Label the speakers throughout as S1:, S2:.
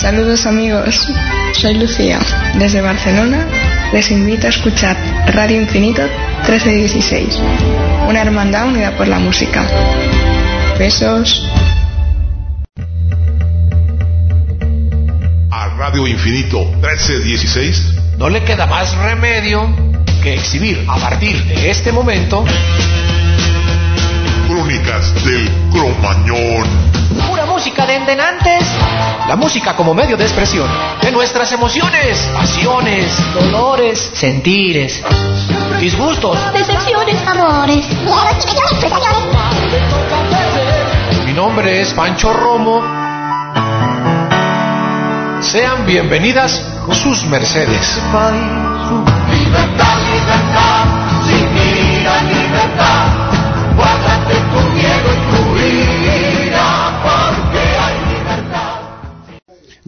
S1: Saludos amigos, soy Lucía. Desde Barcelona les invito a escuchar Radio Infinito 1316, una hermandad unida por la música. Besos.
S2: A Radio Infinito 1316
S3: no le queda más remedio que exhibir a partir de este momento
S2: Crónicas del Cromañón.
S3: Pura música de endenantes. La música como medio de expresión de nuestras emociones, pasiones, dolores, sentires, disgustos,
S4: decepciones, amores.
S3: Mi nombre es Pancho Romo. Sean bienvenidas sus mercedes.
S5: Libertad, libertad, sin ira, libertad.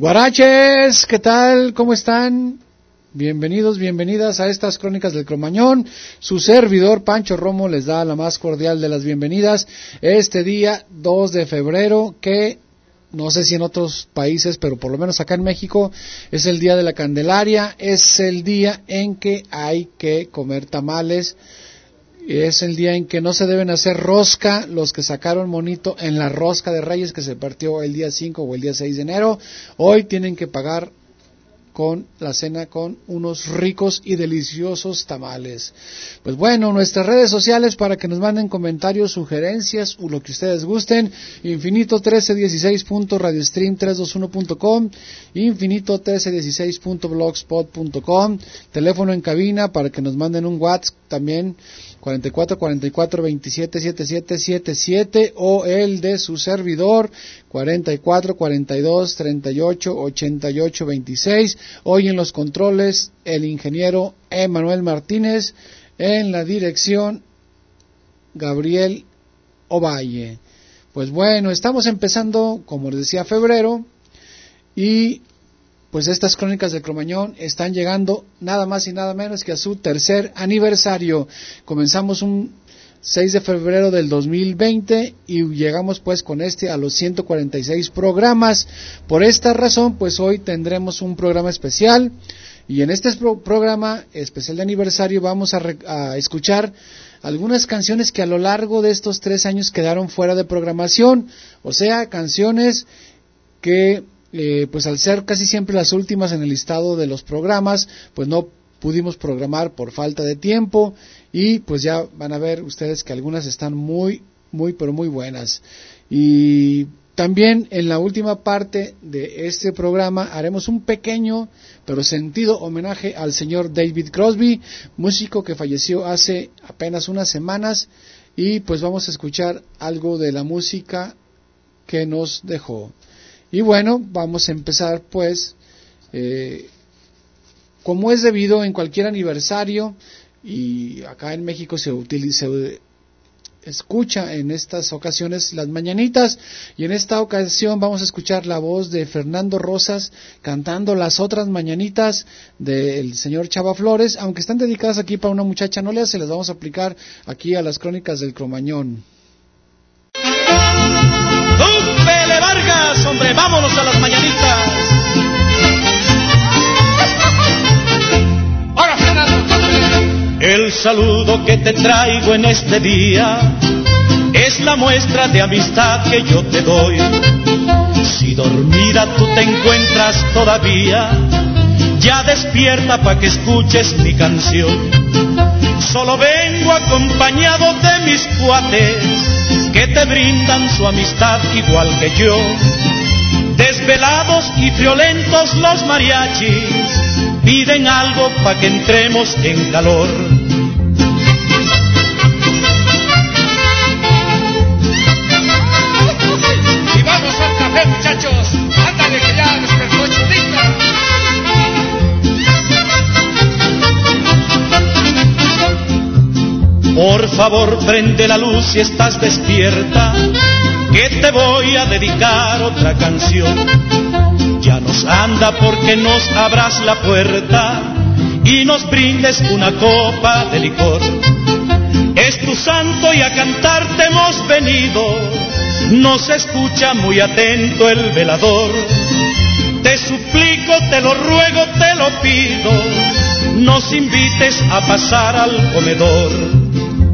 S6: Guaraches, ¿qué tal? ¿Cómo están? Bienvenidos, bienvenidas a estas crónicas del Cromañón. Su servidor Pancho Romo les da la más cordial de las bienvenidas este día 2 de febrero que no sé si en otros países, pero por lo menos acá en México es el día de la Candelaria, es el día en que hay que comer tamales, es el día en que no se deben hacer rosca, los que sacaron monito en la rosca de Reyes que se partió el día 5 o el día 6 de enero, hoy tienen que pagar con la cena con unos ricos y deliciosos tamales. Pues bueno, nuestras redes sociales para que nos manden comentarios, sugerencias o lo que ustedes gusten. Infinito 1316.radiostream321.com, Infinito 1316.blogspot.com, teléfono en cabina para que nos manden un WhatsApp también 44 44 27 77 77 o el de su servidor 44 42 38 88 26. Hoy en los controles el ingeniero Emanuel Martínez en la dirección Gabriel Ovalle. Pues bueno, estamos empezando, como les decía, febrero y pues estas crónicas del Cromañón están llegando nada más y nada menos que a su tercer aniversario. Comenzamos un 6 de febrero del 2020 y llegamos pues con este a los 146 programas. Por esta razón pues hoy tendremos un programa especial y en este pro programa especial de aniversario vamos a, a escuchar algunas canciones que a lo largo de estos tres años quedaron fuera de programación, o sea, canciones que eh, pues al ser casi siempre las últimas en el listado de los programas, pues no pudimos programar por falta de tiempo y pues ya van a ver ustedes que algunas están muy, muy, pero muy buenas. Y también en la última parte de este programa haremos un pequeño pero sentido homenaje al señor David Crosby, músico que falleció hace apenas unas semanas y pues vamos a escuchar algo de la música que nos dejó. Y bueno, vamos a empezar pues, eh, como es debido en cualquier aniversario, y acá en México se utiliza, escucha en estas ocasiones las mañanitas, y en esta ocasión vamos a escuchar la voz de Fernando Rosas cantando las otras mañanitas del señor Chava Flores, aunque están dedicadas aquí para una muchacha, no se las vamos a aplicar aquí a las crónicas del Cromañón.
S7: Vámonos a las mañanitas. El saludo que te traigo en este día es la muestra de amistad que yo te doy. Si dormida tú te encuentras todavía, ya despierta para que escuches mi canción. Solo vengo acompañado de mis cuates que te brindan su amistad igual que yo. Desvelados y friolentos los mariachis piden algo pa' que entremos en calor.
S8: Y vamos al café, muchachos. Ándale que ya despertó Chulita.
S7: Por favor, prende la luz si estás despierta, que te voy a dedicar otra canción. Ya nos anda porque nos abras la puerta y nos brindes una copa de licor. Es tu santo y a cantarte hemos venido, nos escucha muy atento el velador. Te suplico, te lo ruego, te lo pido, nos invites a pasar al comedor.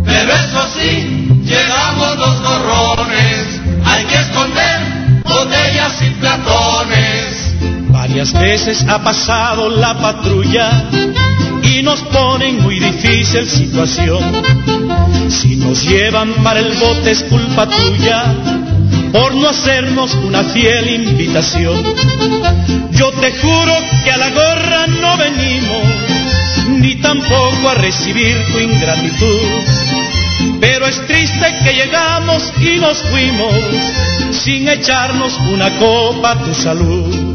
S5: Pero eso sí, llegamos los gorrones, hay que esconder botellas y platones.
S7: Varias veces ha pasado la patrulla y nos ponen muy difícil situación. Si nos llevan para el bote es culpa tuya por no hacernos una fiel invitación. Yo te juro que a la gorra no venimos, ni tampoco a recibir tu ingratitud. Pero es triste que llegamos y nos fuimos sin echarnos una copa a tu salud.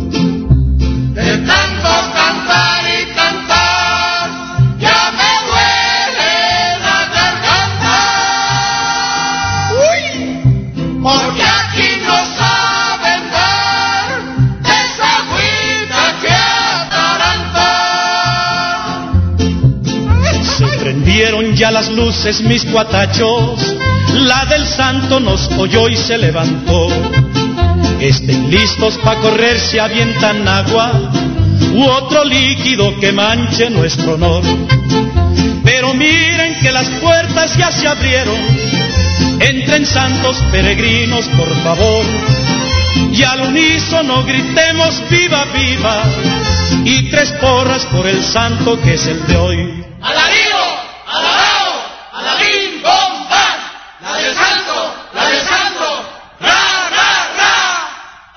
S5: Ya
S7: las luces, mis cuatachos. La del santo nos oyó y se levantó. Estén listos pa' correr si avientan agua u otro líquido que manche nuestro honor. Pero miren que las puertas ya se abrieron. Entren santos peregrinos, por favor. Y al unísono gritemos viva, viva. Y tres porras por el santo que es el de hoy
S5: alabao, alabín, bomba, la del santo, la del santo, ra, ra, ra,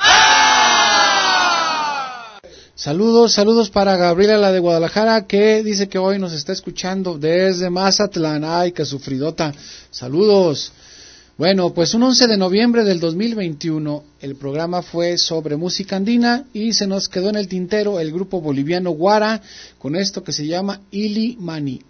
S5: ah.
S6: Saludos, saludos para Gabriela, la de Guadalajara, que dice que hoy nos está escuchando desde Mazatlán. Ay, qué sufridota. Saludos. Bueno, pues un 11 de noviembre del 2021 el programa fue sobre música andina y se nos quedó en el tintero el grupo boliviano Guara con esto que se llama Ili Mani.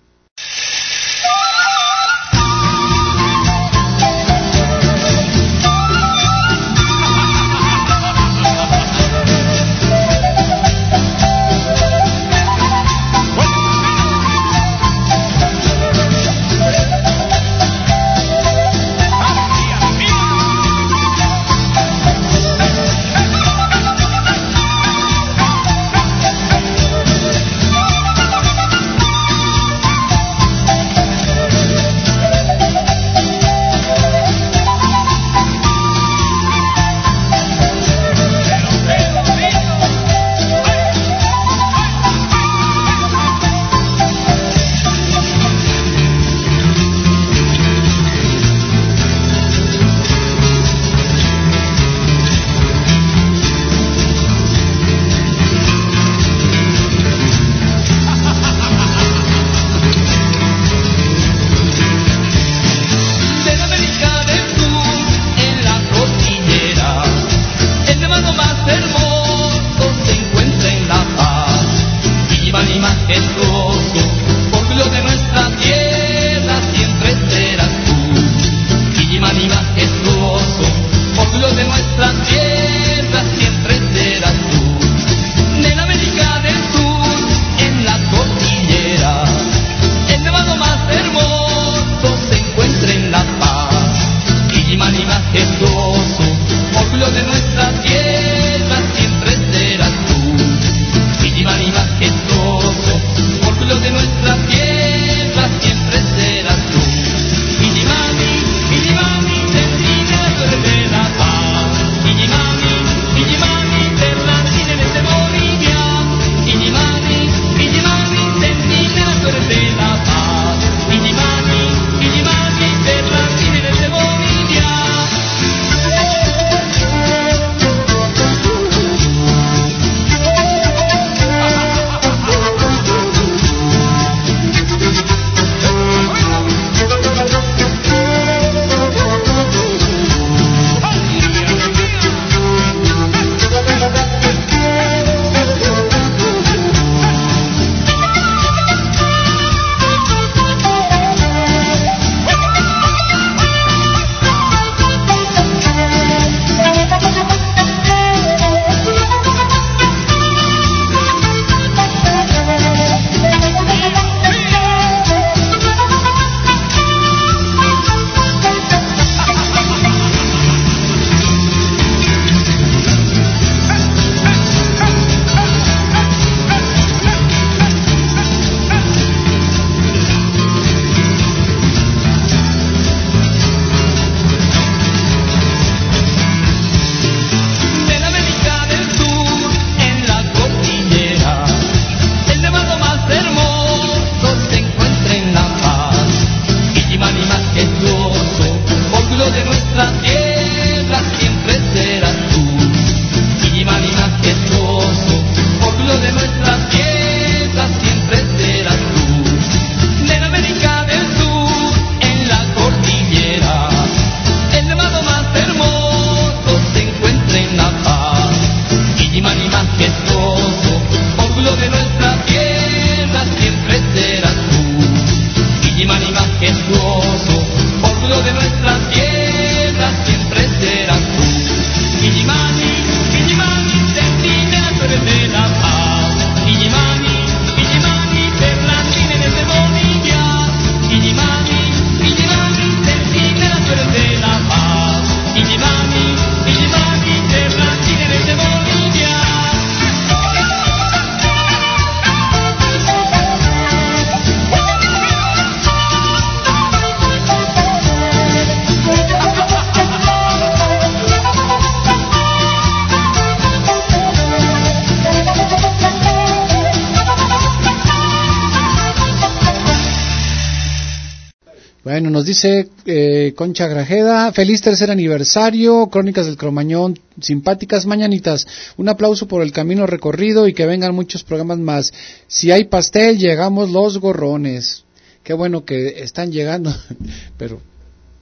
S6: Dice eh, Concha Grajeda, feliz tercer aniversario, Crónicas del Cromañón, simpáticas mañanitas, un aplauso por el camino recorrido y que vengan muchos programas más. Si hay pastel, llegamos los gorrones. Qué bueno que están llegando, pero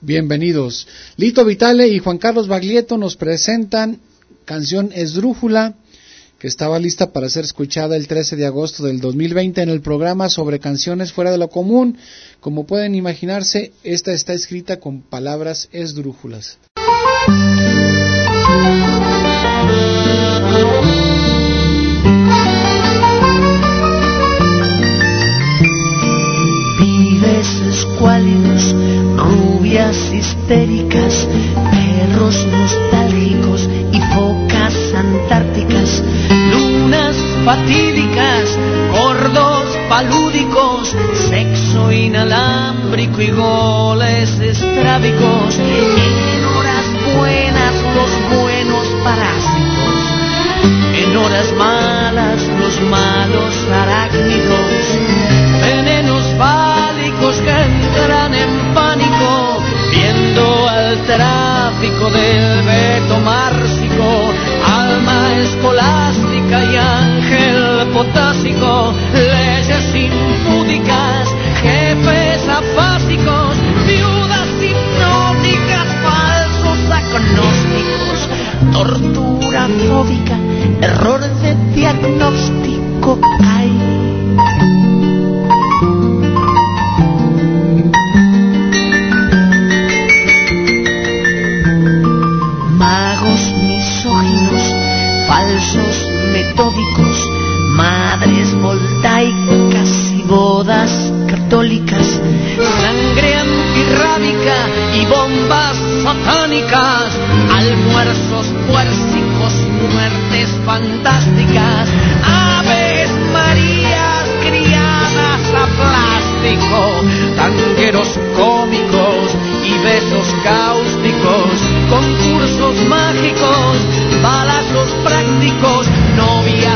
S6: bienvenidos. Lito Vitale y Juan Carlos Baglietto nos presentan canción Esdrújula que estaba lista para ser escuchada el 13 de agosto del 2020 en el programa sobre canciones fuera de lo común. Como pueden imaginarse, esta está escrita con palabras esdrújulas.
S9: Vives escuálidos, rubias histéricas, perros nostálgicos y focas antárticas fatídicas, gordos palúdicos, sexo inalámbrico y goles estrábicos. En horas buenas los buenos parásitos, en horas malas los malos arácnidos, venenos fálicos que entran en pánico, viendo al tráfico del veto márcico, alma escolástica y potásico, leyes impúdicas, jefes afásicos, viudas hipnóticas, falsos agnósticos, tortura fóbica, error de diagnóstico hay. Bodas católicas, sangre antirrábica y bombas satánicas, almuerzos puércicos, muertes fantásticas, aves marías criadas a plástico, tanqueros cómicos y besos cáusticos, concursos mágicos, balazos prácticos, novias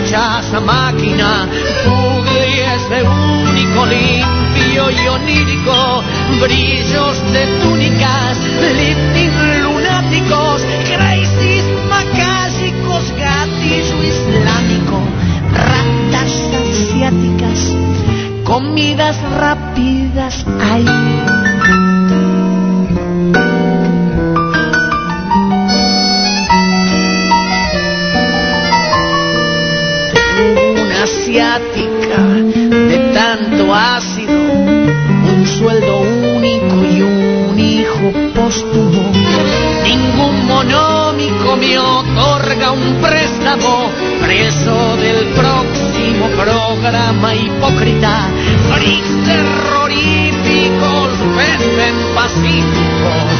S9: hechas a máquina, puglies de único limpio y onírico, brillos de túnicas, lifting lunáticos, crisis macálicos, gatillo islámico, ratas asiáticas, comidas rápidas hay. Freaks terroríficos venden pacíficos,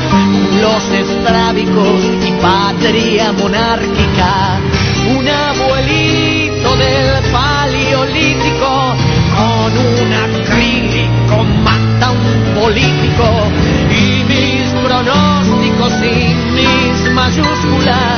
S9: los estrábicos y patria monárquica. Un abuelito del paleolítico con un acrílico mata un político y mis pronósticos y mis mayúsculas,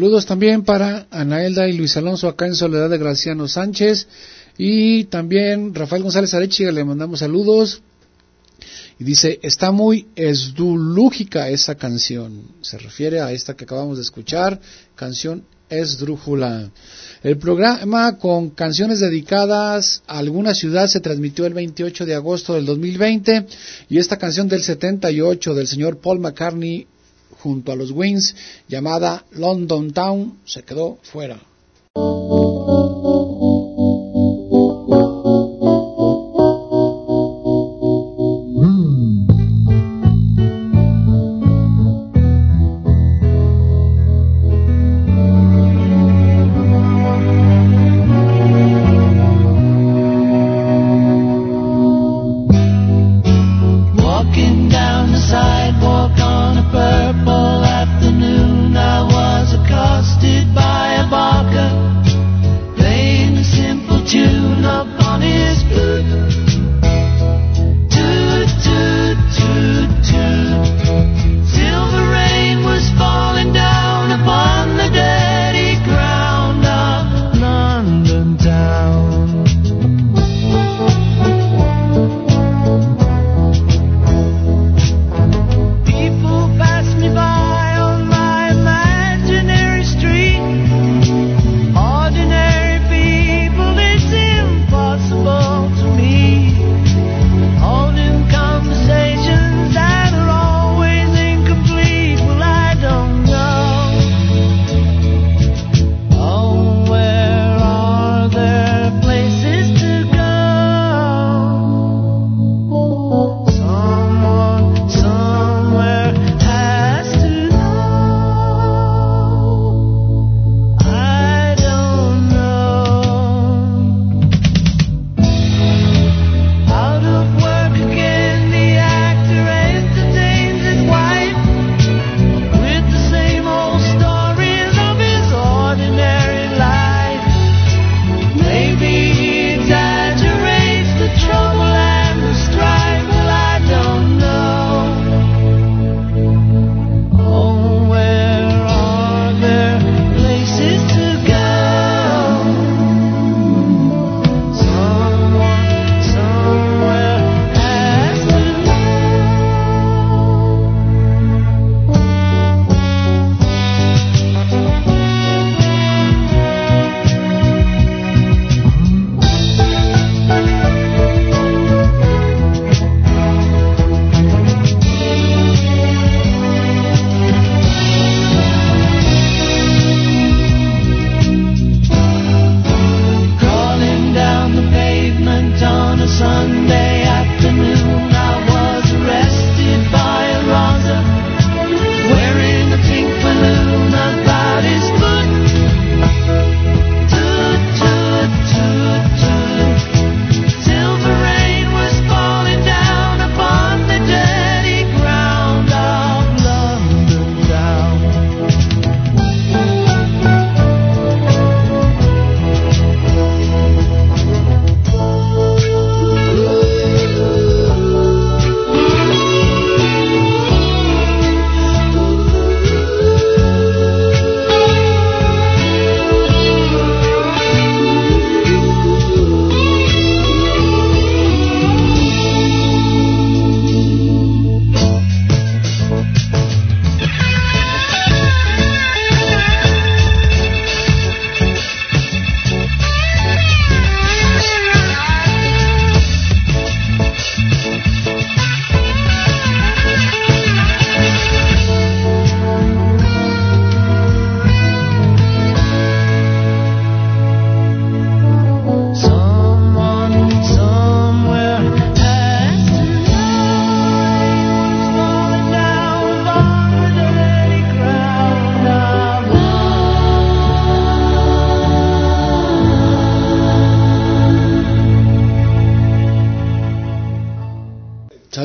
S6: Saludos también para Anaelda y Luis Alonso acá en Soledad de Graciano Sánchez. Y también Rafael González Arechiga le mandamos saludos. Y dice, está muy esdulúgica esa canción. Se refiere a esta que acabamos de escuchar, canción esdrújula. El programa con canciones dedicadas a alguna ciudad se transmitió el 28 de agosto del 2020 y esta canción del 78 del señor Paul McCartney junto a los Wings llamada London Town se quedó fuera.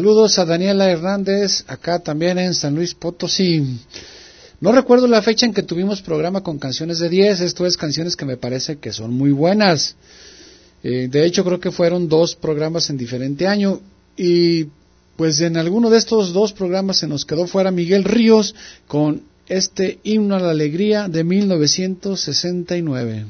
S6: Saludos a Daniela Hernández, acá también en San Luis Potosí. No recuerdo la fecha en que tuvimos programa con canciones de 10, esto es canciones que me parece que son muy buenas. Eh, de hecho, creo que fueron dos programas en diferente año y pues en alguno de estos dos programas se nos quedó fuera Miguel Ríos con este himno a la alegría de 1969.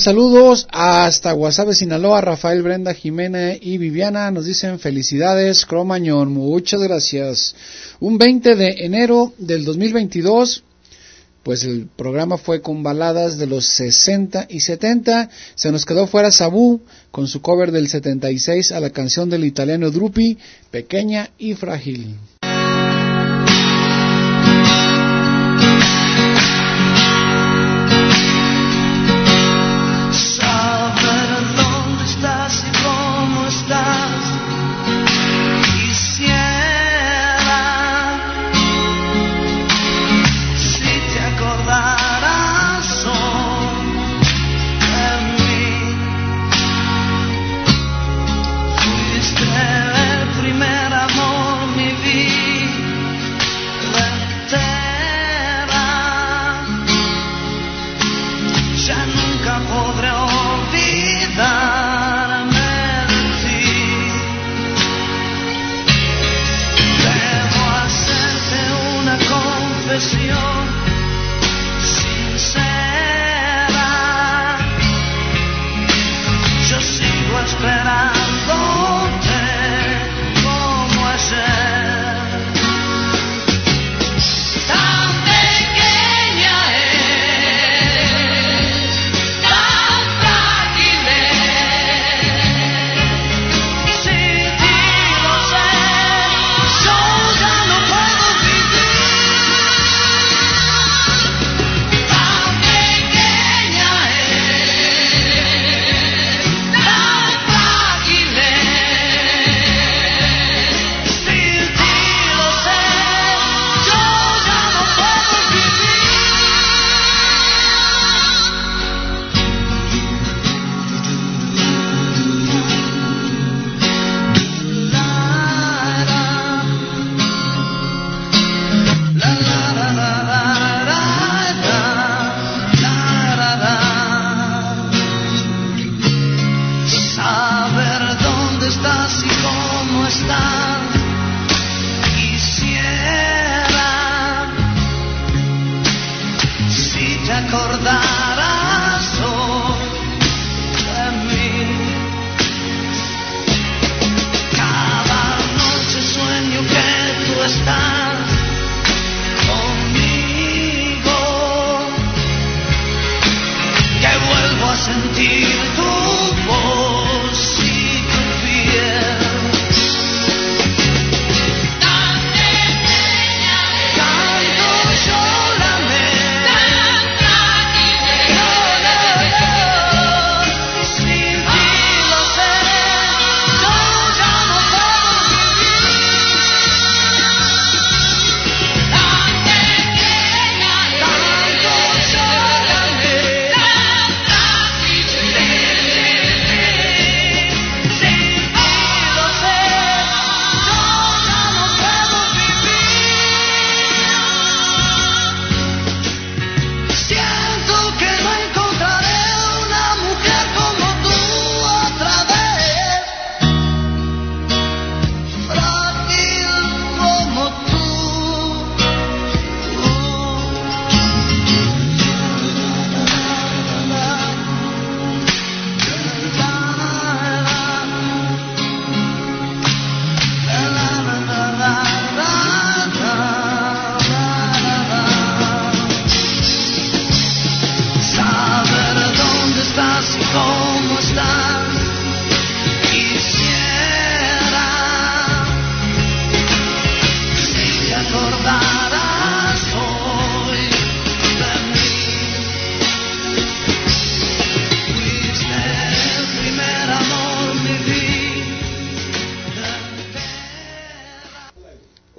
S10: Saludos hasta Guasave, Sinaloa, Rafael, Brenda, Jimena y Viviana nos dicen felicidades, Cromañón, muchas gracias. Un 20 de enero del 2022, pues el programa fue con baladas de los 60 y 70, se nos quedó fuera Sabú con su cover del 76 a la canción del italiano Drupi, Pequeña y Frágil.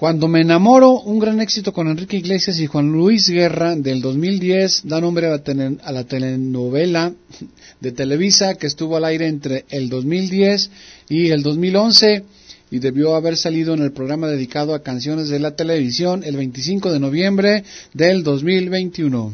S10: Cuando me enamoro, un gran éxito con Enrique Iglesias y Juan Luis Guerra del 2010 da nombre a la, telenovela de Televisa que estuvo al aire entre el 2010 y el 2011 y debió haber salido en el programa dedicado a canciones de la televisión el 25 de noviembre del 2021.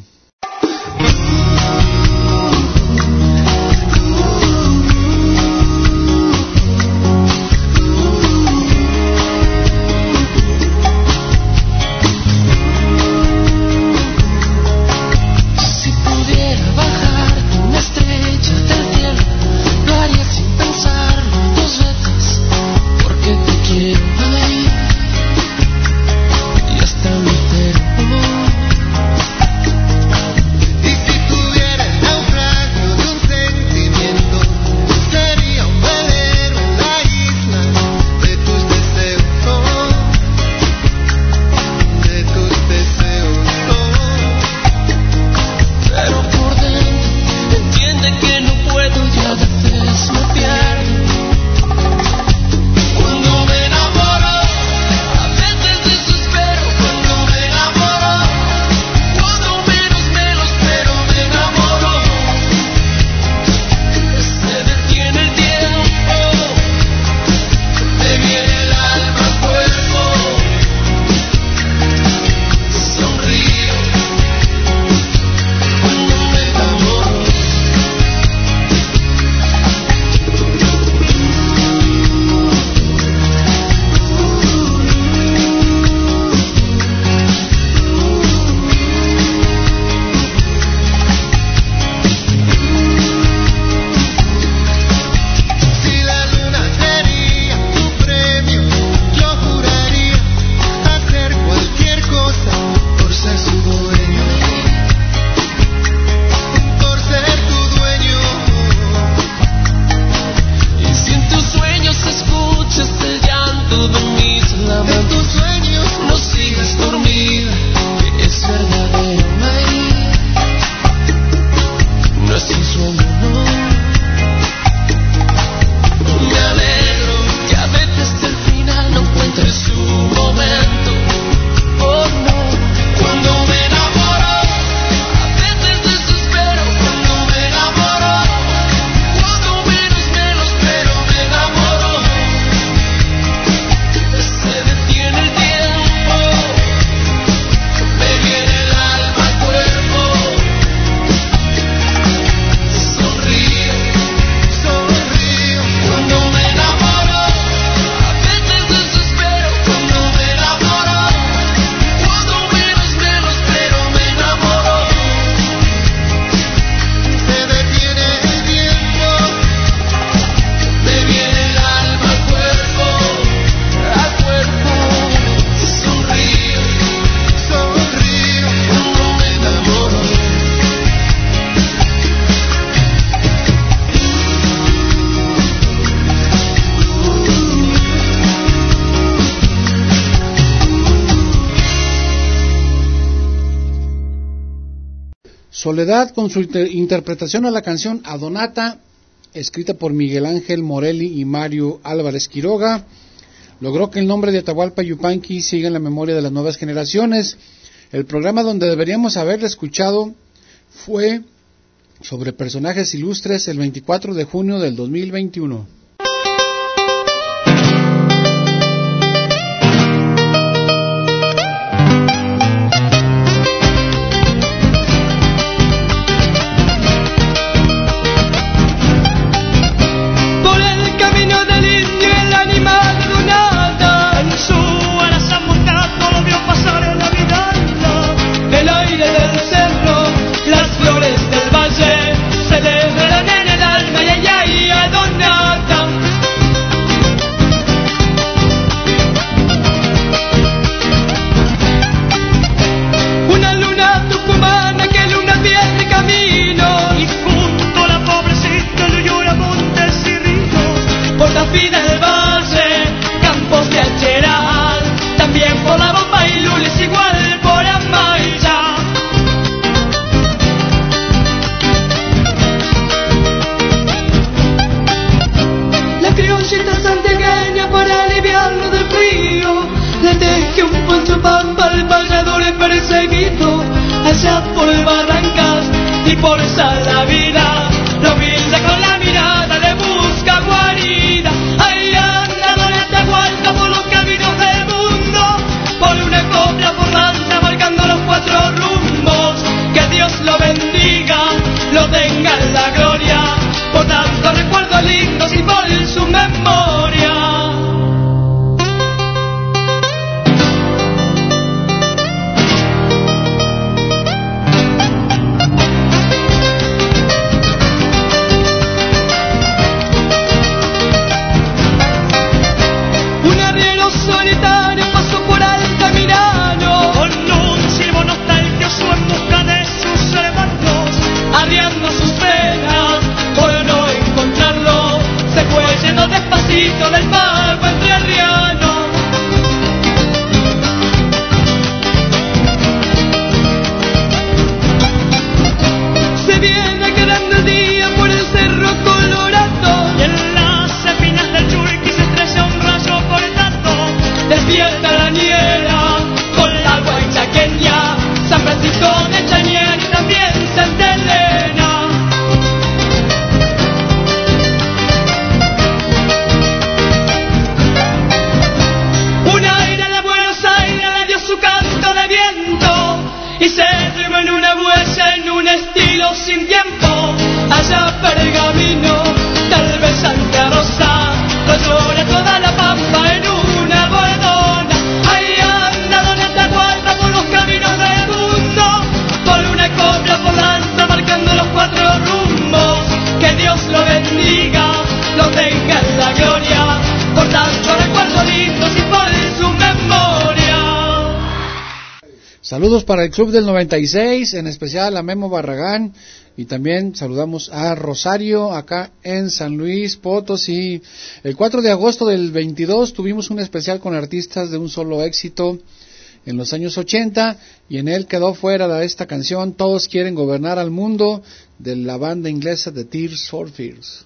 S11: Con su inter interpretación a la canción Adonata, escrita por Miguel Ángel Morelli y Mario Álvarez Quiroga, logró que el nombre de Atahualpa Yupanqui siga en la memoria de las nuevas generaciones. El programa donde deberíamos haberle escuchado fue sobre personajes ilustres el 24 de junio del 2021. Club del 96, en especial a Memo Barragán y también saludamos a Rosario acá en San Luis Potosí. El 4 de agosto del 22 tuvimos un especial con artistas de un solo éxito en los años 80 y en él quedó fuera de esta canción Todos quieren gobernar al mundo de la banda inglesa de Tears for Fears.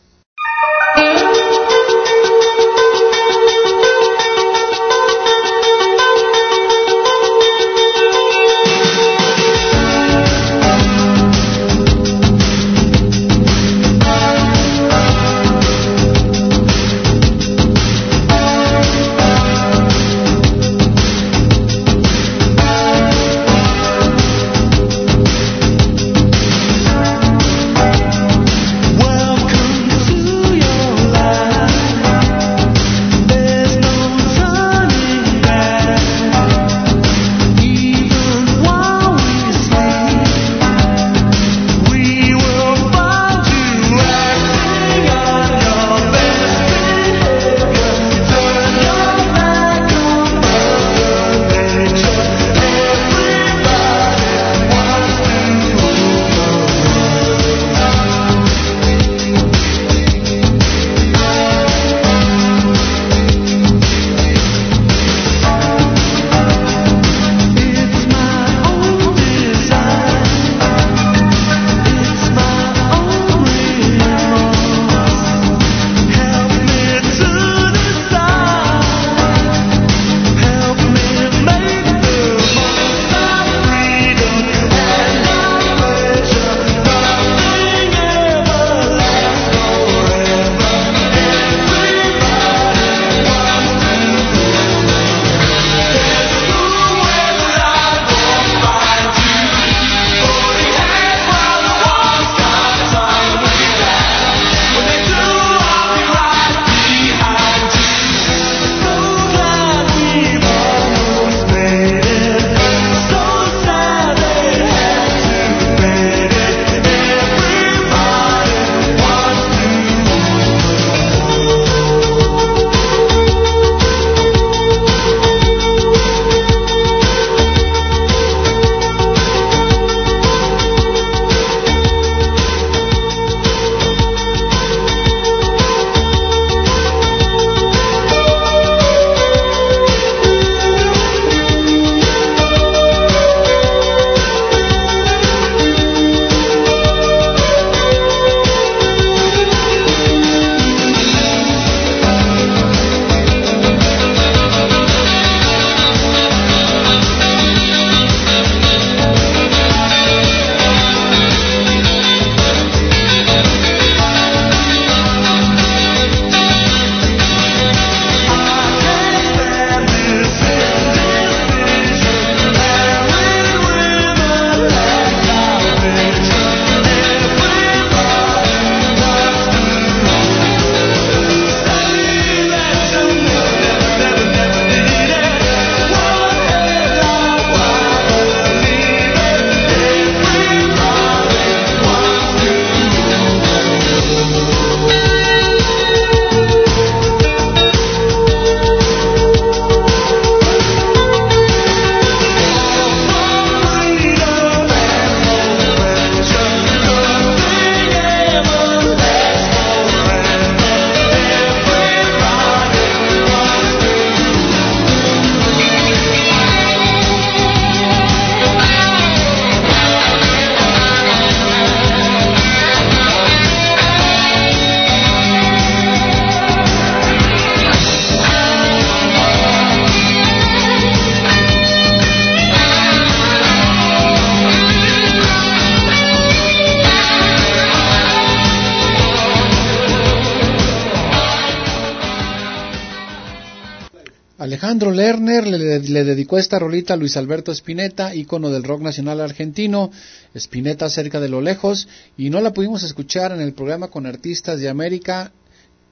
S12: Alejandro Lerner le, dedicó esta rolita a Luis Alberto Spinetta, ícono del rock nacional argentino. Spinetta cerca de lo lejos. Y no la pudimos escuchar en el programa con artistas de América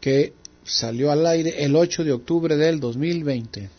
S12: que salió al aire el 8 de octubre del 2020.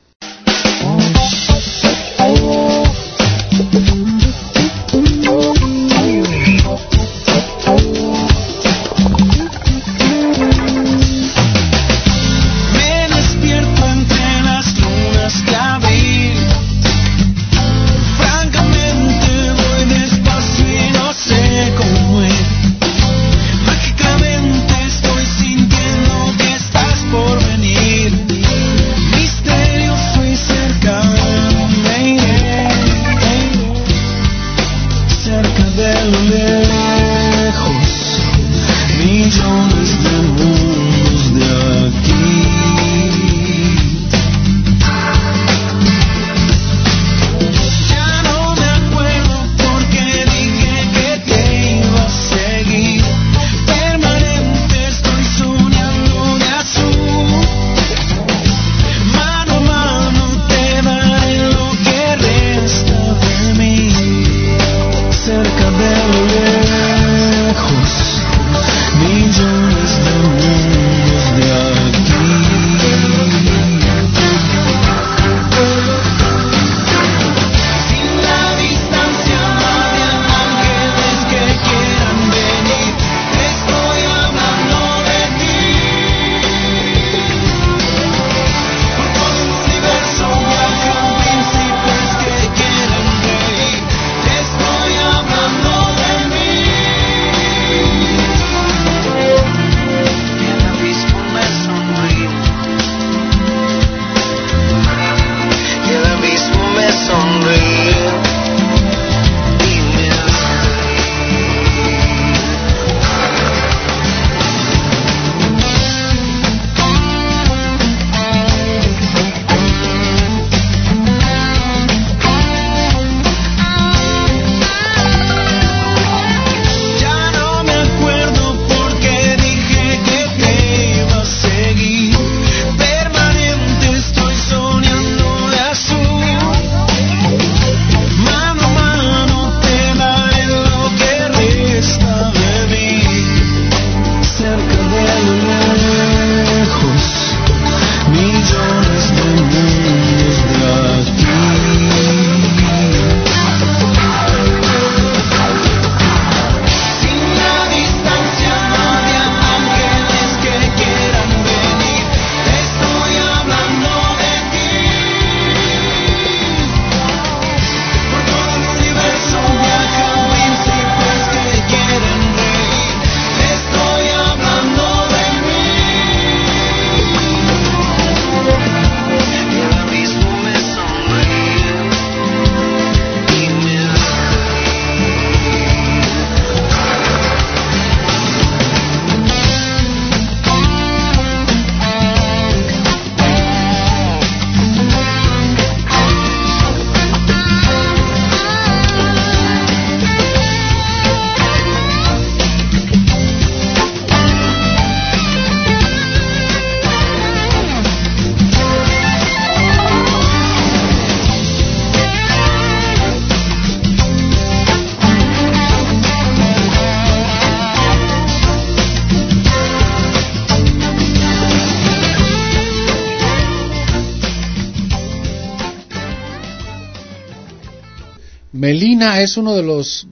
S12: Melina es uno de los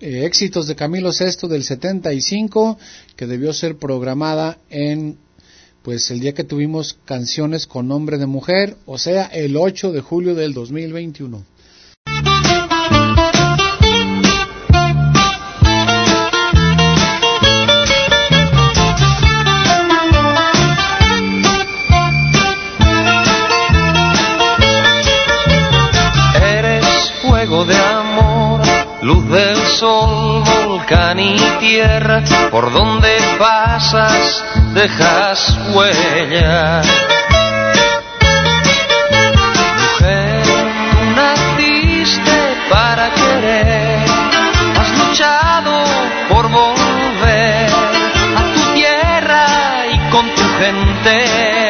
S12: eh, éxitos de Camilo VI del 75 que debió ser programada en pues el día que tuvimos canciones con nombre de mujer, o sea, el 8 de julio del 2021.
S13: Sol, volcán y tierra, por donde pasas dejas huella. Mujer, naciste para querer, has luchado por volver a tu tierra y con tu gente.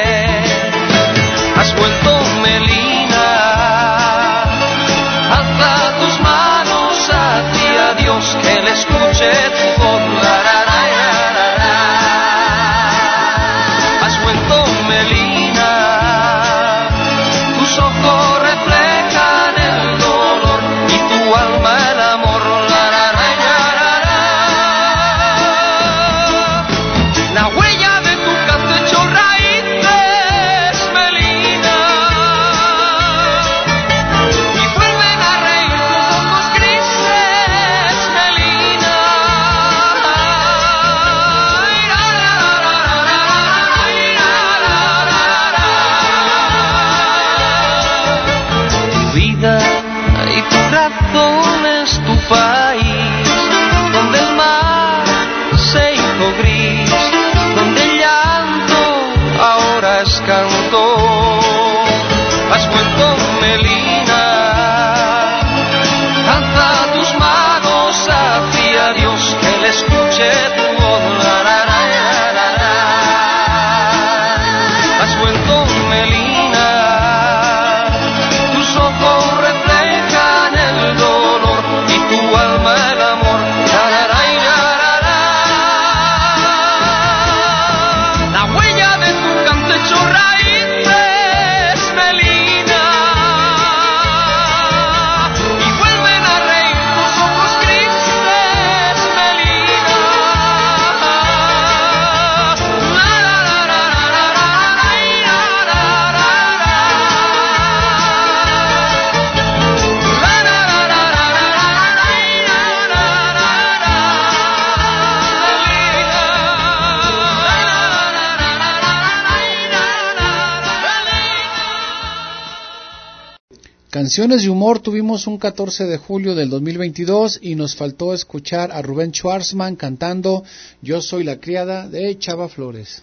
S14: Canciones de humor tuvimos un 14 de julio del 2022 y nos faltó escuchar a Rubén Schwarzman cantando Yo soy la criada de Chava Flores.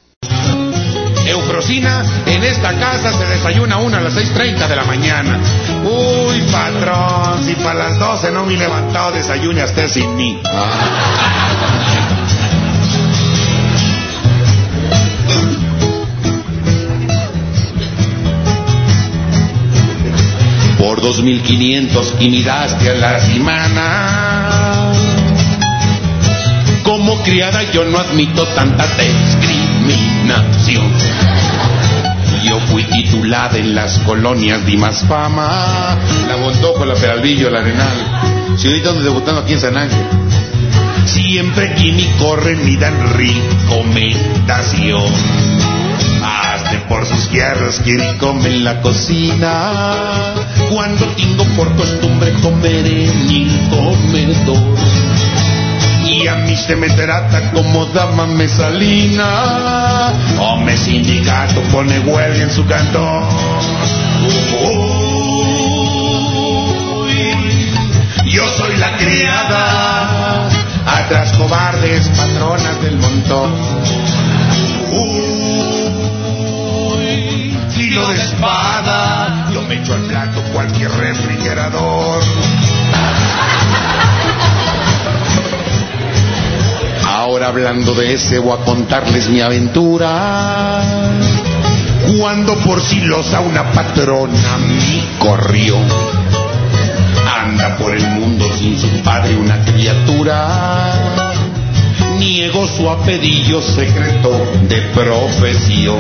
S15: Eufrosina, en esta casa se desayuna una a las 6.30 de la mañana. Uy, patrón, si para las 12 no me he levantado, desayune sin mí. Por 2.500 y miraste a la semana. Como criada yo no admito tanta discriminación. Yo fui titulada en las colonias de más fama. La Montojo, la Peralvillo, la Arenal. Ahorita ando debutando aquí en San Ángel. Siempre aquí me corren y dan recomendación. Por sus guerras quiere comer en la cocina. Cuando tengo por costumbre comer en el comedor. Y a mí se me trata como dama mesalina. Hombre sindicato pone huelga en su cantón. Uy, yo soy la criada. Atrás cobardes, patronas del montón. Uy, filo de espada. Yo me echo al plato cualquier refrigerador. Ahora hablando de ese voy a contarles mi aventura. Cuando por silosa una patrona me corrió. Anda por el mundo sin su padre una criatura. Niego su apellido secreto de profesión.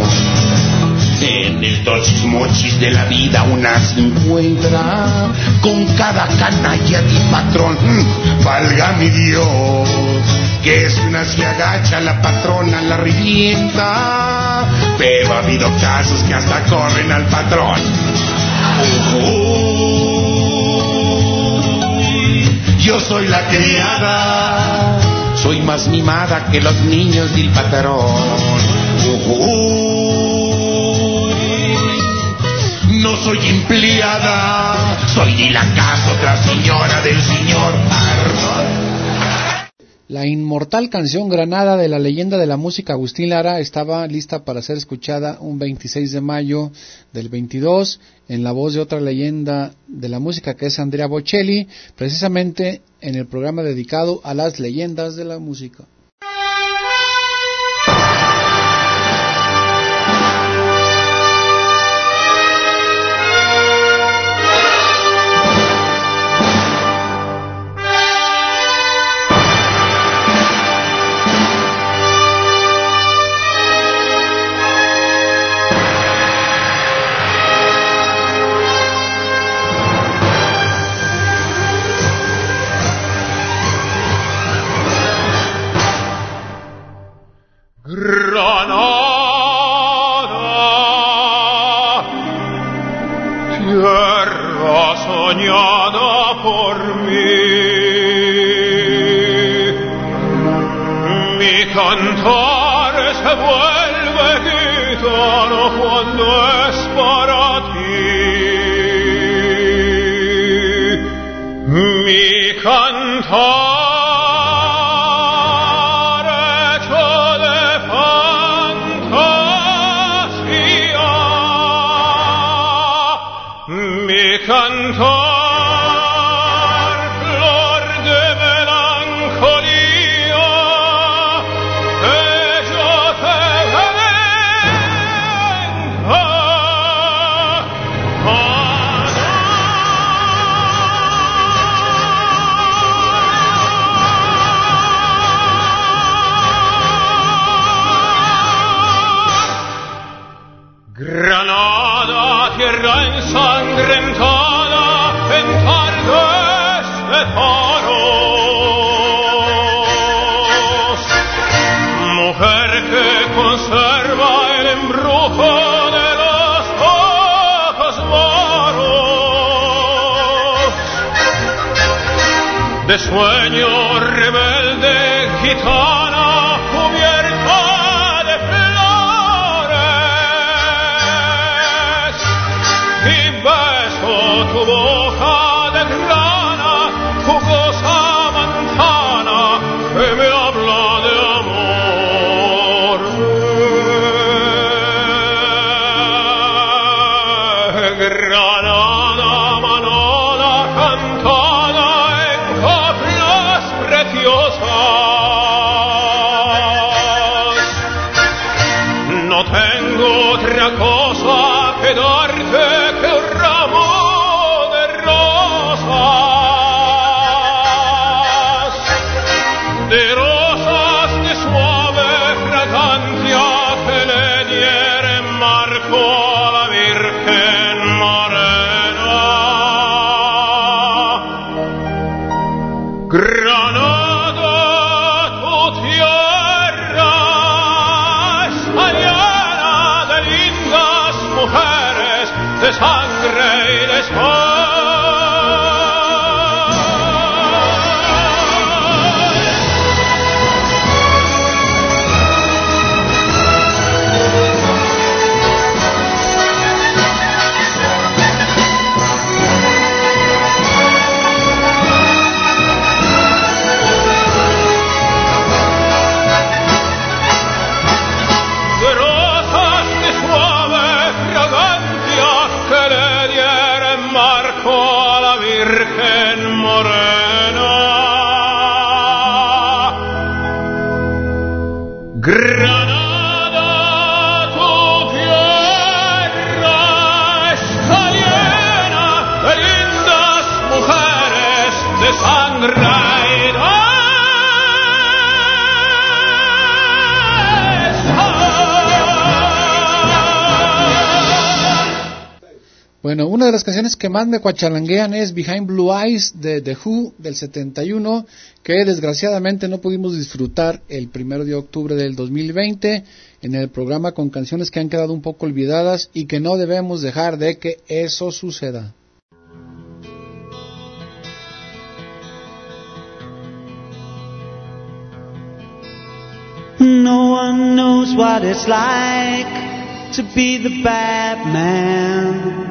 S15: En el tochis mochis de la vida una se encuentra con cada canalla de patrón. Mm, Valga mi Dios, que es una se agacha, la patrona la revienta. Pero ha habido casos que hasta corren al patrón. Uy, yo soy la criada, soy más mimada que los niños del patrón. No soy empleada, soy de la casa otra señora del señor Perdón.
S14: La inmortal canción Granada de la leyenda de la música Agustín Lara estaba lista para ser escuchada un 26 de mayo del 22 en la voz de otra leyenda de la música que es Andrea Bocelli, precisamente en el programa dedicado a las leyendas de la música.
S16: De sueño rebelde gitana cubierta de flores. Y beso
S14: tu boca
S6: Una de las canciones que más me cuachalanguean es Behind Blue Eyes de The Who del 71, que desgraciadamente no pudimos disfrutar el primero de octubre del 2020 en el programa con canciones que han quedado un poco olvidadas y que no debemos dejar de que eso suceda.
S10: No one knows what it's like to be the bad man,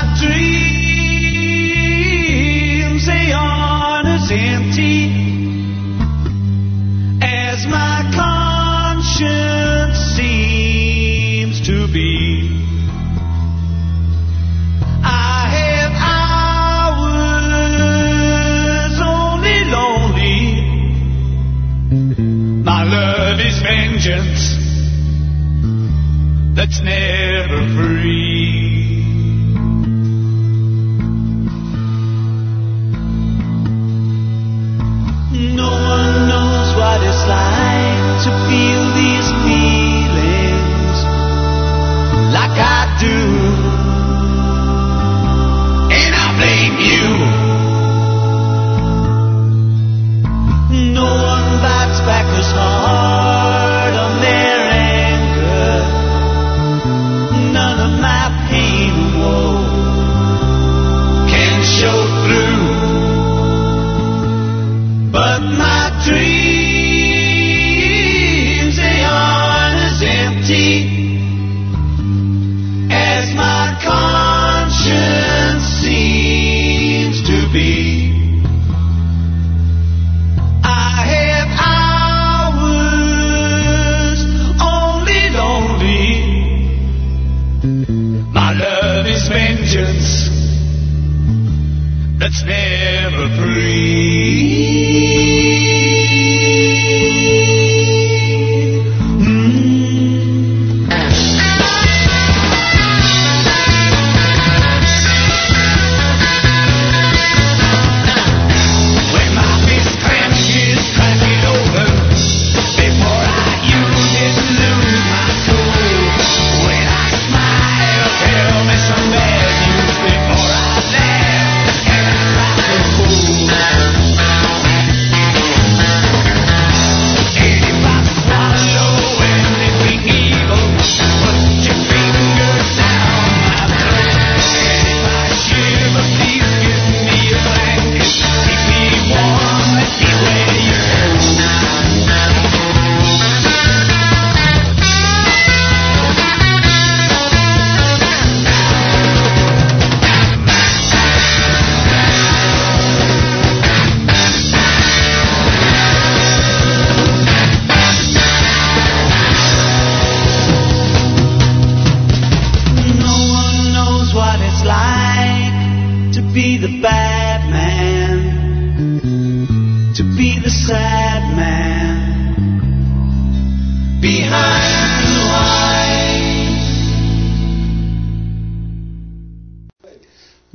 S10: It's me.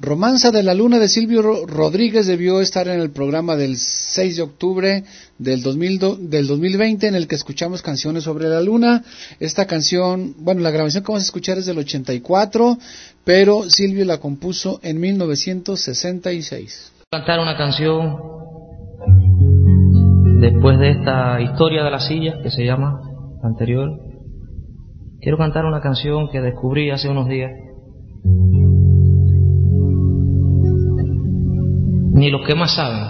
S6: Romanza de la Luna de Silvio Rodríguez debió estar en el programa del 6 de octubre del, 2000, del 2020 en el que escuchamos canciones sobre la Luna. Esta canción, bueno, la grabación que vamos a escuchar es del 84, pero Silvio la compuso en 1966.
S17: Cantar una canción después de esta historia de la silla que se llama anterior. Quiero cantar una canción que descubrí hace unos días Ni los que más saben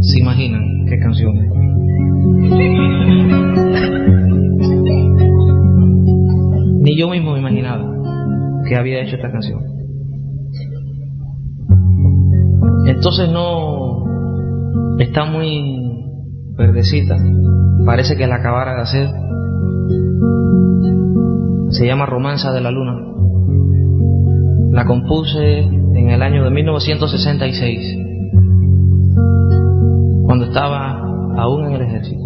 S17: se imaginan qué canciones. Ni yo mismo me imaginaba que había hecho esta canción. Entonces no está muy verdecita. Parece que la acabara de hacer. Se llama Romanza de la Luna. La compuse en el año de 1966 cuando estaba aún en el ejército.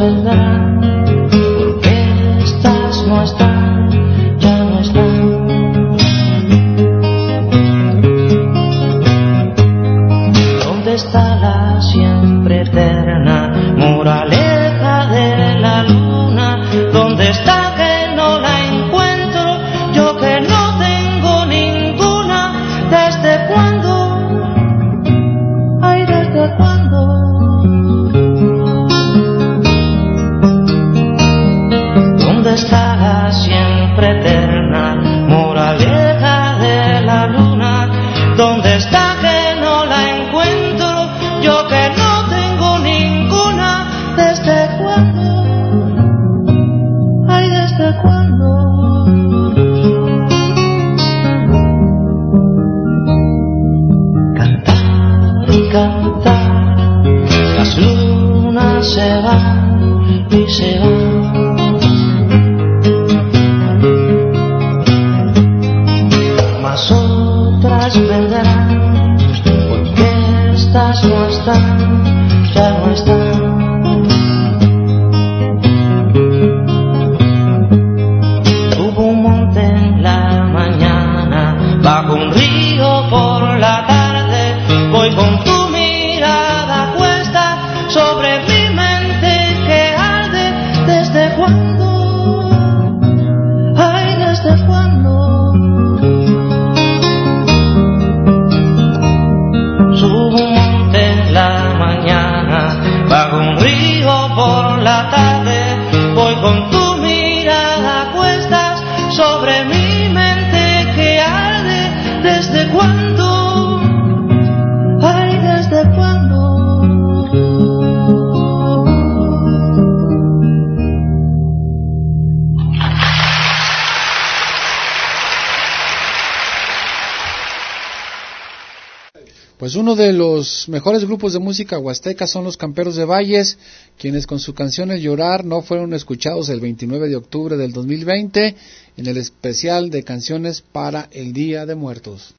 S18: the night. Los mejores grupos de música huasteca son los Camperos de Valles, quienes con su canción El Llorar no fueron escuchados el 29 de octubre del 2020 en el especial de canciones para el Día de Muertos.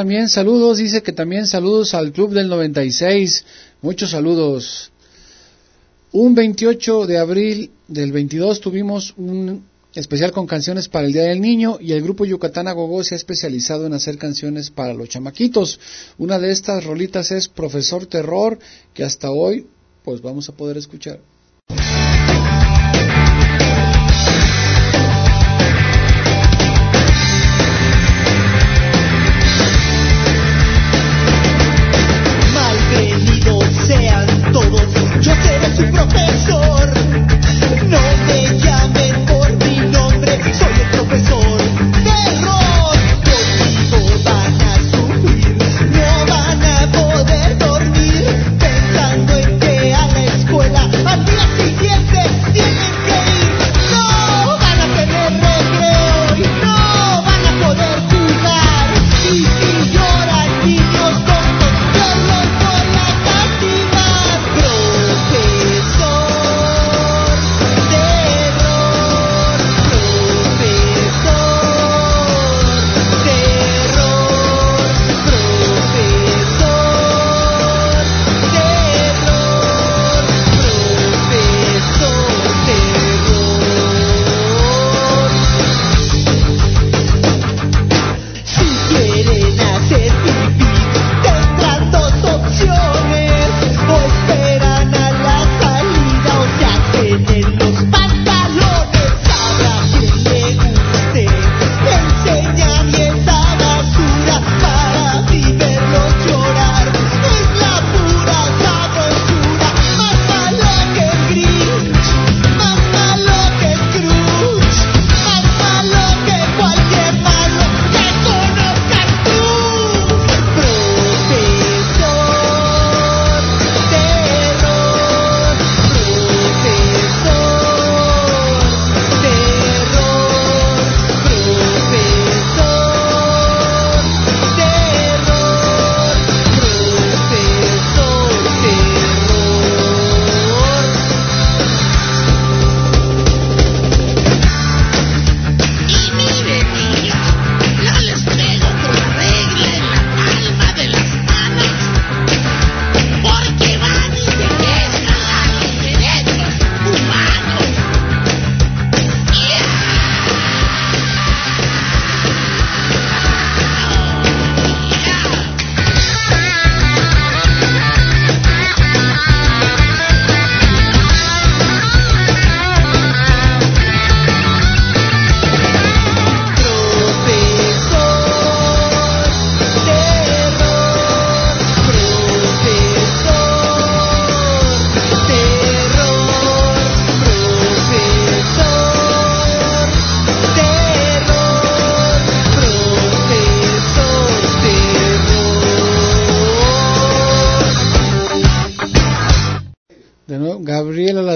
S18: También saludos, dice que también saludos al Club del 96, muchos saludos. Un 28 de abril del 22 tuvimos un especial con canciones para el Día del Niño y el grupo Yucatán Agogó se ha especializado en hacer canciones para los chamaquitos. Una de estas rolitas es Profesor Terror, que hasta hoy pues vamos a poder escuchar.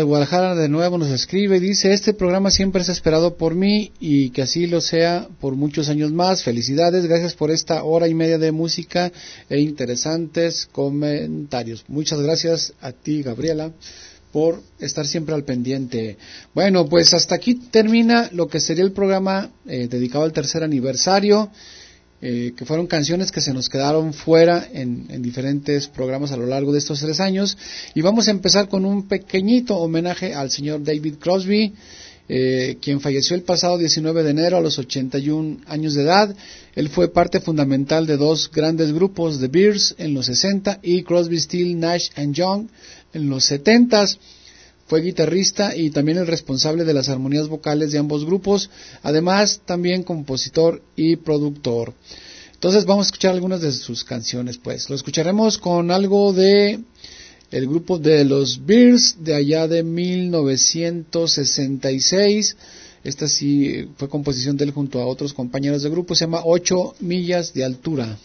S6: De Guadalajara de nuevo nos escribe y dice, este programa siempre es esperado por mí y que así lo sea por muchos años más. Felicidades, gracias por esta hora y media de música e interesantes comentarios. Muchas gracias a ti, Gabriela, por estar siempre al pendiente. Bueno, pues hasta aquí termina lo que sería el programa eh, dedicado al tercer aniversario. Eh, que fueron canciones que se nos quedaron fuera en, en, diferentes programas a lo largo de estos tres años. Y vamos a empezar con un pequeñito homenaje al señor David Crosby, eh, quien falleció el pasado 19 de enero a los 81 años de edad. Él fue parte fundamental de dos grandes grupos, The Bears en los 60 y Crosby, Still, Nash and Young en los 70. Fue guitarrista y también el responsable de las armonías vocales de ambos grupos, además también compositor y productor. Entonces vamos a escuchar algunas de sus canciones, pues. Lo escucharemos con algo de el grupo de los Bears de allá de 1966. Esta sí fue composición de él junto a otros compañeros de grupo, se llama Ocho millas de altura.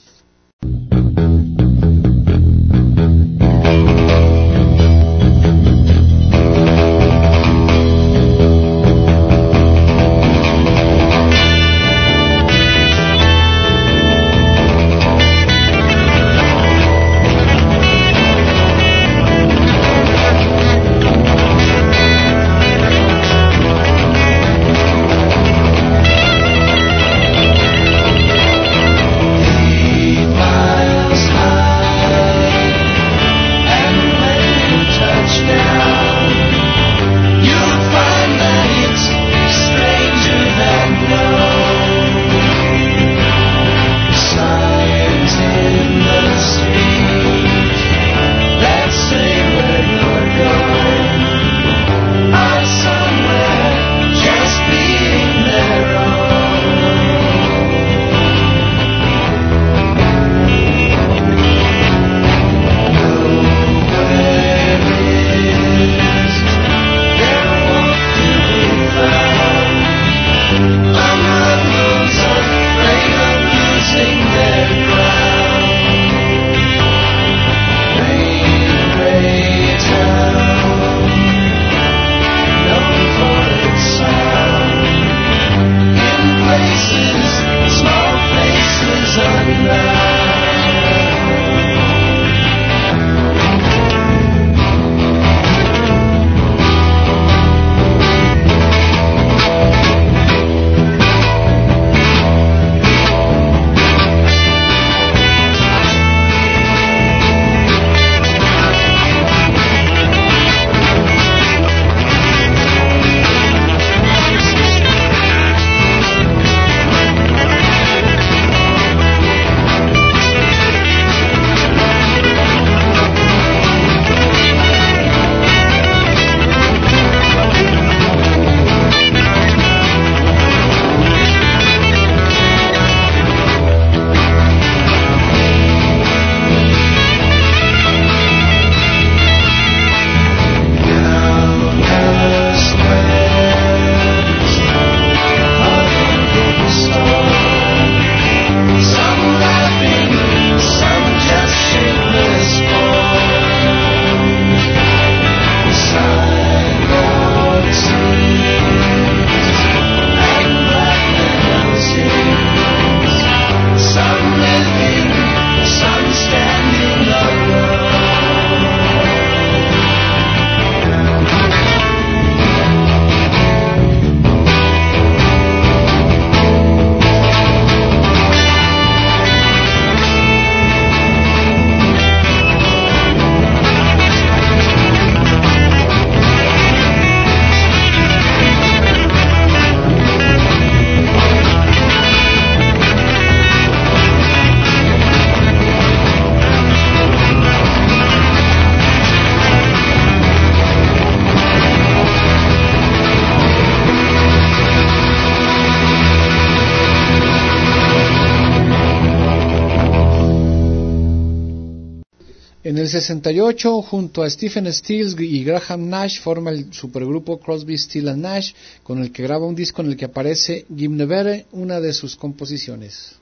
S6: 68, junto a Stephen Stills y Graham Nash, forma el supergrupo Crosby, Stills Nash, con el que graba un disco en el que aparece Gimnevere, una de sus composiciones.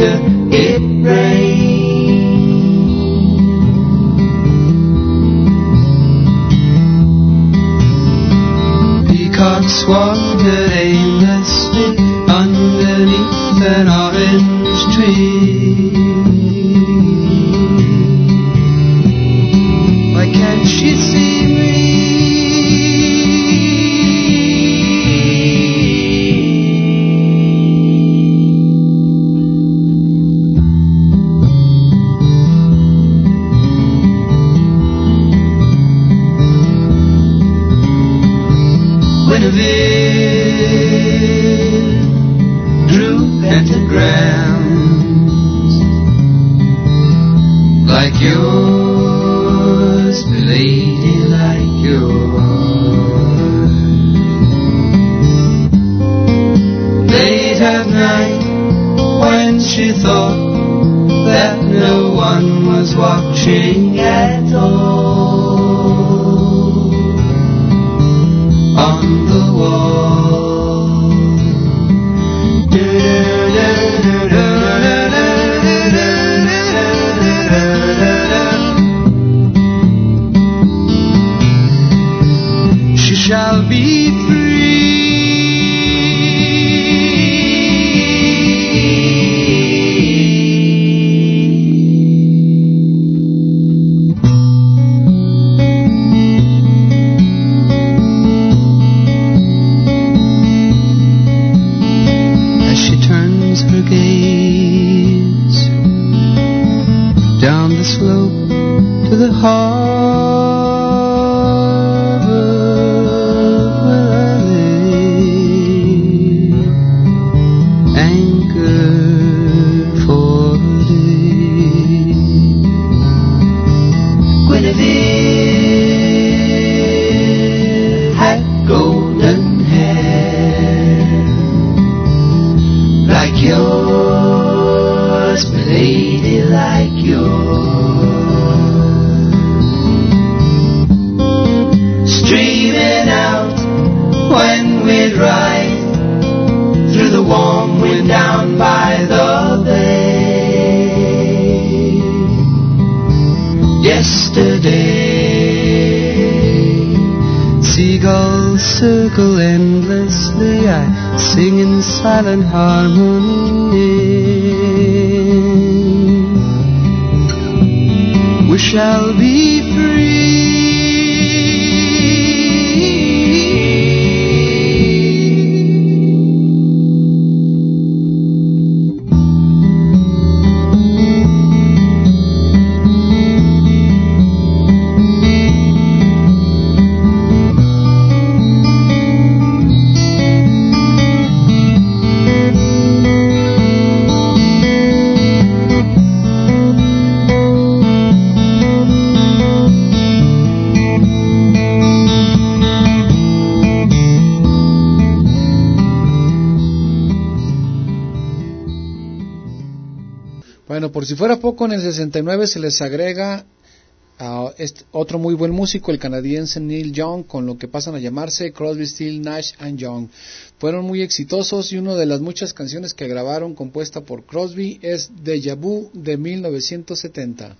S19: After it rained. Peacocks wandered aimlessly underneath an orange tree. Why can't she see
S6: por si fuera poco, en el 69 se les agrega a otro muy buen músico, el canadiense Neil Young, con lo que pasan a llamarse Crosby, Still, Nash and Young. Fueron muy exitosos y una de las muchas canciones que grabaron compuesta por Crosby es Deja Vu de 1970.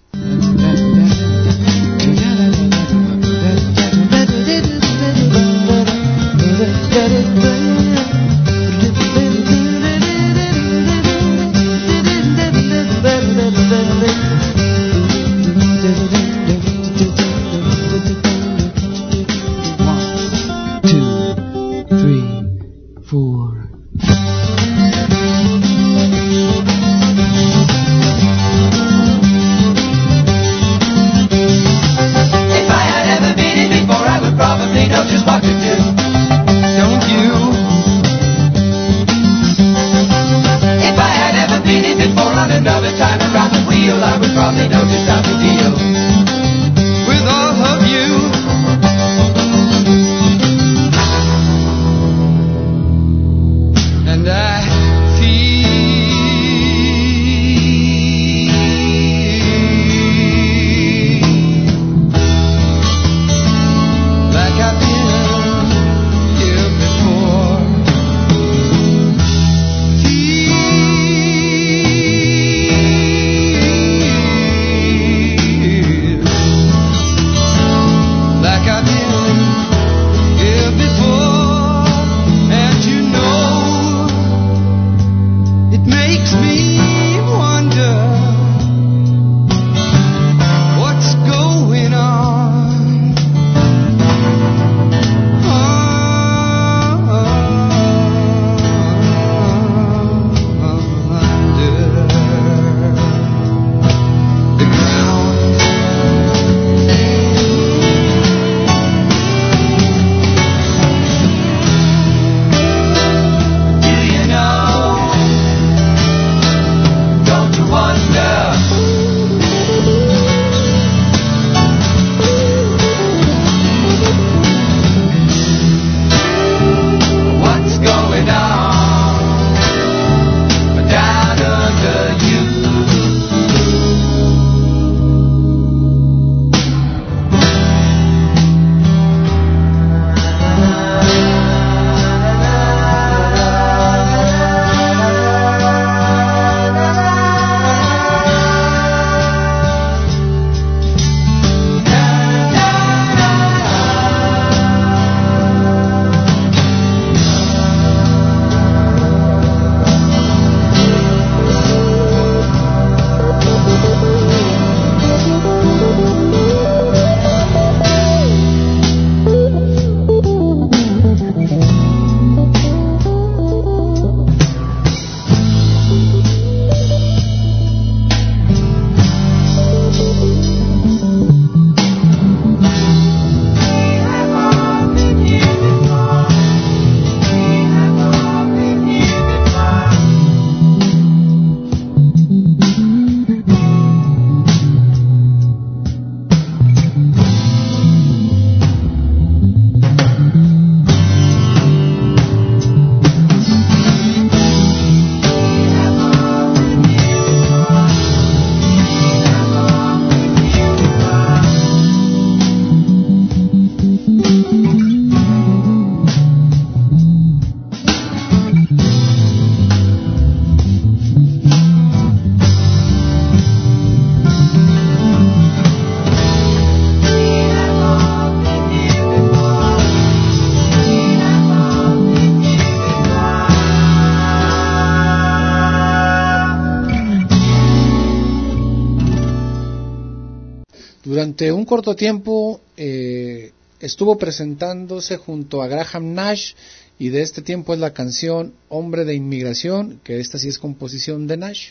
S6: Corto tiempo eh, estuvo presentándose junto a Graham Nash y de este tiempo es la canción Hombre de Inmigración, que esta sí es composición de Nash.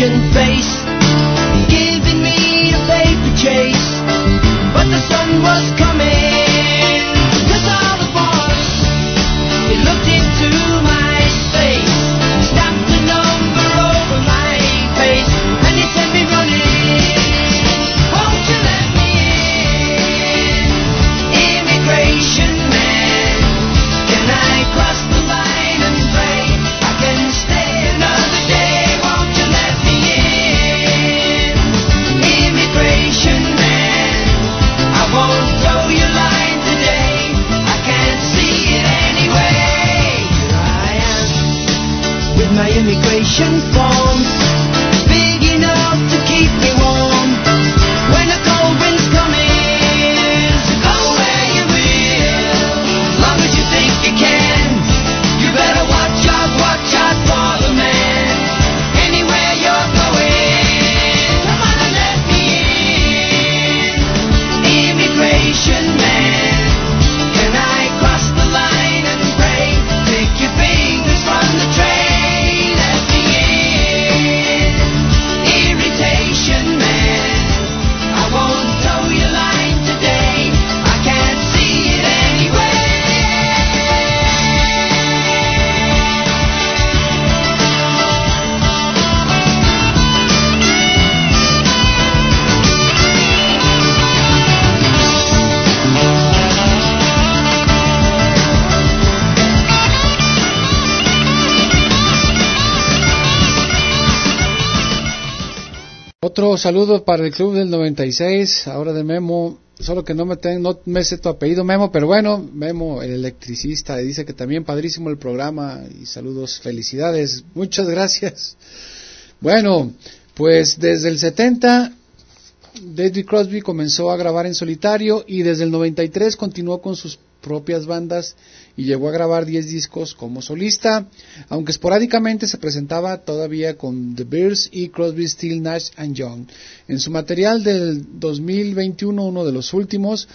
S19: confess.
S6: Otro saludo para el Club del 96, ahora de Memo, solo que no me, ten- no me sé tu apellido Memo, pero bueno, Memo, el electricista, dice que también padrísimo el programa y saludos, felicidades, muchas gracias. Bueno, pues desde el 70 David Crosby comenzó a grabar en solitario y desde el 93 continuó con sus propias bandas y llegó a grabar 10 discos como solista, aunque esporádicamente se presentaba todavía con The Bears y Crosby, Still, Nash and Young. En su material del 2021, uno de los últimos,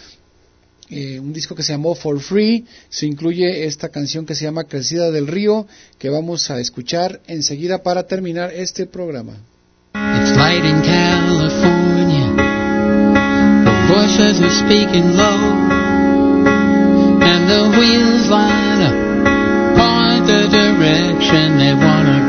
S6: eh, un disco que se llamó For Free, se incluye esta canción que se llama Crecida del Río, que vamos a escuchar enseguida para terminar este programa.
S20: It's light in California. The voices are speaking low. And the wheels line up. Point the direction they wanna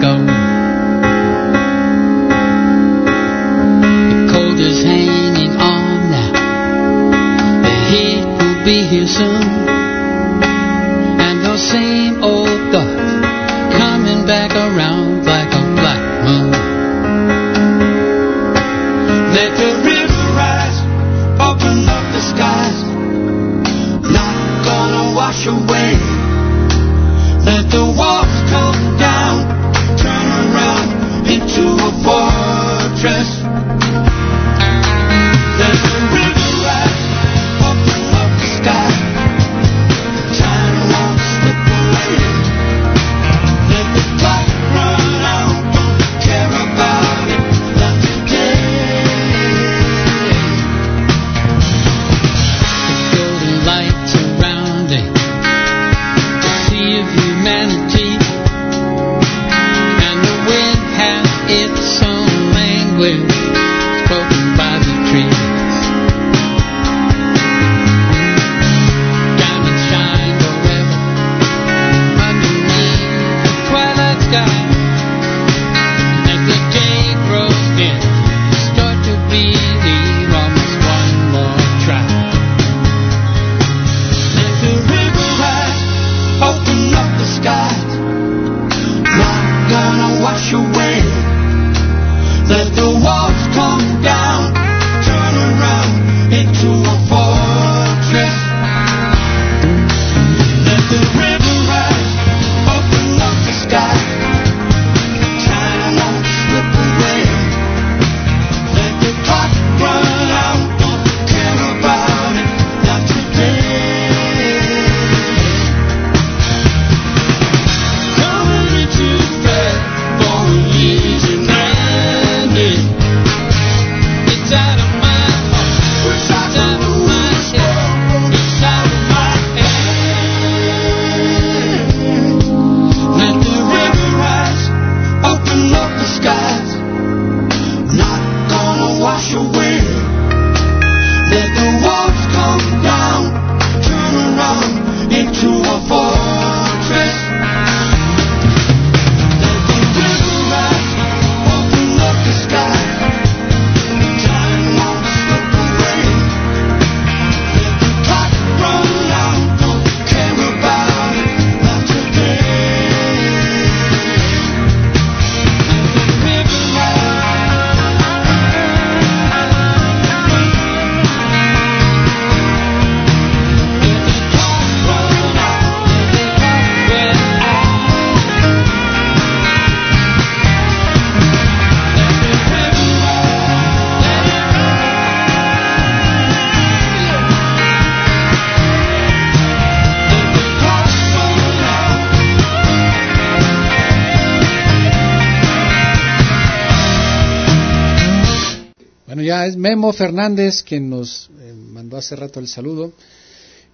S6: Es Memo Fernández quien nos eh, mandó hace rato el saludo.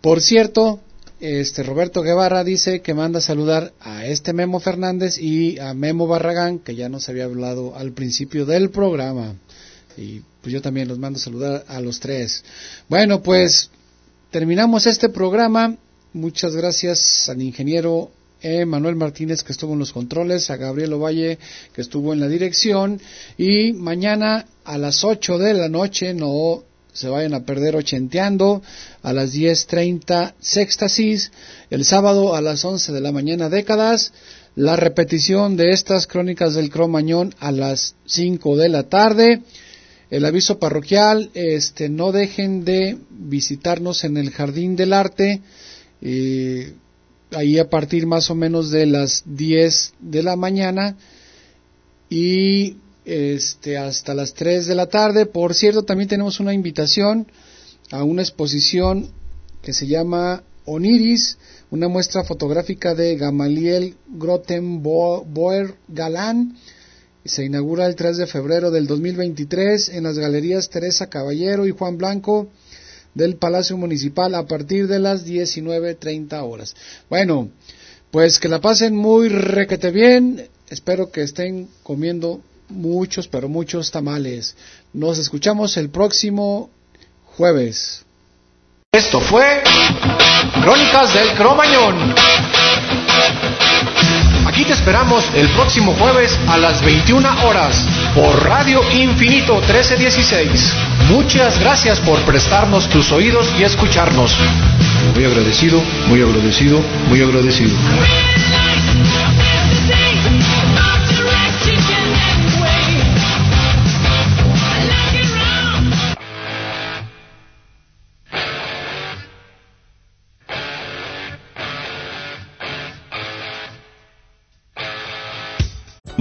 S6: Por cierto, este Roberto Guevara dice que manda a saludar a este Memo Fernández y a Memo Barragán, que ya nos había hablado al principio del programa. Y pues yo también los mando a saludar a los tres. Bueno, pues terminamos este programa. Muchas gracias al ingeniero eh, Manuel Martínez que estuvo en los controles, a Gabriel Ovalle que estuvo en la dirección y mañana a las 8 de la noche no se vayan a perder ochenteando a las 10.30 sextasis, el sábado a las 11 de la mañana décadas, la repetición de estas crónicas del Cromañón a las 5 de la tarde, el aviso parroquial, este, no dejen de visitarnos en el Jardín del Arte, eh, ahí a partir más o menos de las 10 de la mañana. Y este hasta las 3 de la tarde. Por cierto, también tenemos una invitación a una exposición que se llama Oniris, una muestra fotográfica de Gamaliel Grottenboer Galán. Se inaugura el 3 de febrero del 2023 en las galerías Teresa Caballero y Juan Blanco del Palacio Municipal a partir de las 19.30 horas. Bueno, pues que la pasen muy requete bien. Espero que estén comiendo muchos, pero muchos tamales. Nos escuchamos el próximo jueves.
S3: Esto fue Crónicas del Cromañón. Aquí te esperamos el próximo jueves a las 21 horas por Radio Infinito 1316. Muchas gracias por prestarnos tus oídos y escucharnos. Muy agradecido, muy agradecido, muy agradecido.